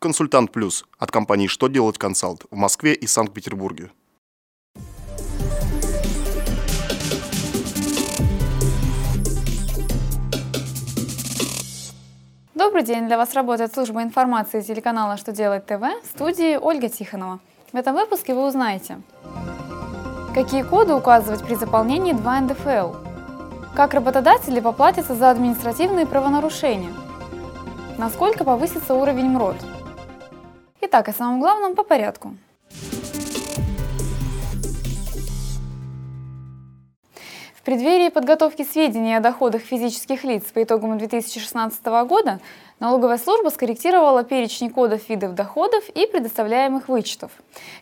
Консультант Плюс от компании «Что делать консалт» в Москве и Санкт-Петербурге. Добрый день! Для вас работает служба информации телеканала «Что делать ТВ» в студии Ольга Тихонова. В этом выпуске вы узнаете, какие коды указывать при заполнении 2 НДФЛ, как работодатели поплатятся за административные правонарушения, насколько повысится уровень МРОД. Итак, о самом главном по порядку. Преддверии подготовки сведений о доходах физических лиц по итогам 2016 года налоговая служба скорректировала перечень кодов видов доходов и предоставляемых вычетов,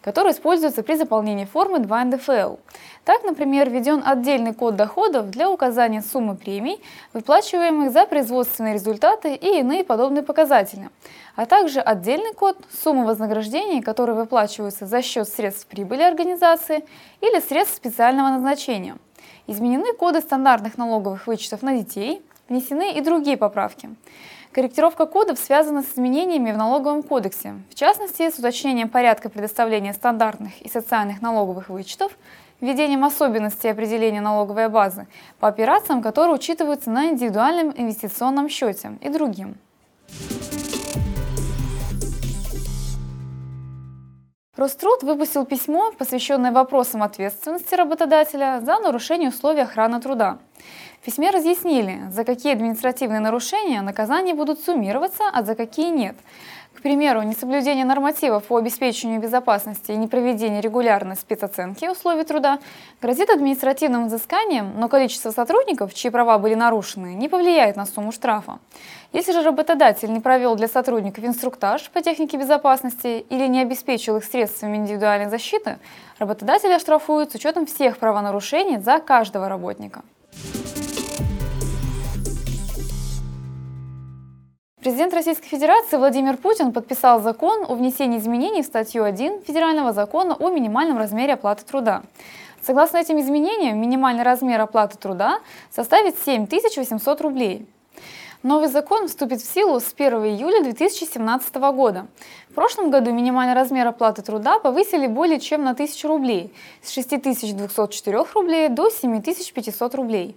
которые используются при заполнении формы 2 НДФЛ. Так, например, введен отдельный код доходов для указания суммы премий, выплачиваемых за производственные результаты и иные подобные показатели, а также отдельный код суммы вознаграждений, которые выплачиваются за счет средств прибыли организации или средств специального назначения – Изменены коды стандартных налоговых вычетов на детей, внесены и другие поправки. Корректировка кодов связана с изменениями в налоговом кодексе, в частности, с уточнением порядка предоставления стандартных и социальных налоговых вычетов, введением особенностей определения налоговой базы по операциям, которые учитываются на индивидуальном инвестиционном счете и другим. Роструд выпустил письмо, посвященное вопросам ответственности работодателя за нарушение условий охраны труда. В письме разъяснили, за какие административные нарушения наказания будут суммироваться, а за какие нет. К примеру, несоблюдение нормативов по обеспечению безопасности и непроведение регулярной спецоценки условий труда грозит административным взысканием, но количество сотрудников, чьи права были нарушены, не повлияет на сумму штрафа. Если же работодатель не провел для сотрудников инструктаж по технике безопасности или не обеспечил их средствами индивидуальной защиты, работодатель оштрафуют с учетом всех правонарушений за каждого работника. Президент Российской Федерации Владимир Путин подписал закон о внесении изменений в статью 1 Федерального закона о минимальном размере оплаты труда. Согласно этим изменениям, минимальный размер оплаты труда составит 7 800 рублей. Новый закон вступит в силу с 1 июля 2017 года. В прошлом году минимальный размер оплаты труда повысили более чем на 1000 рублей – с 6204 рублей до 7500 рублей.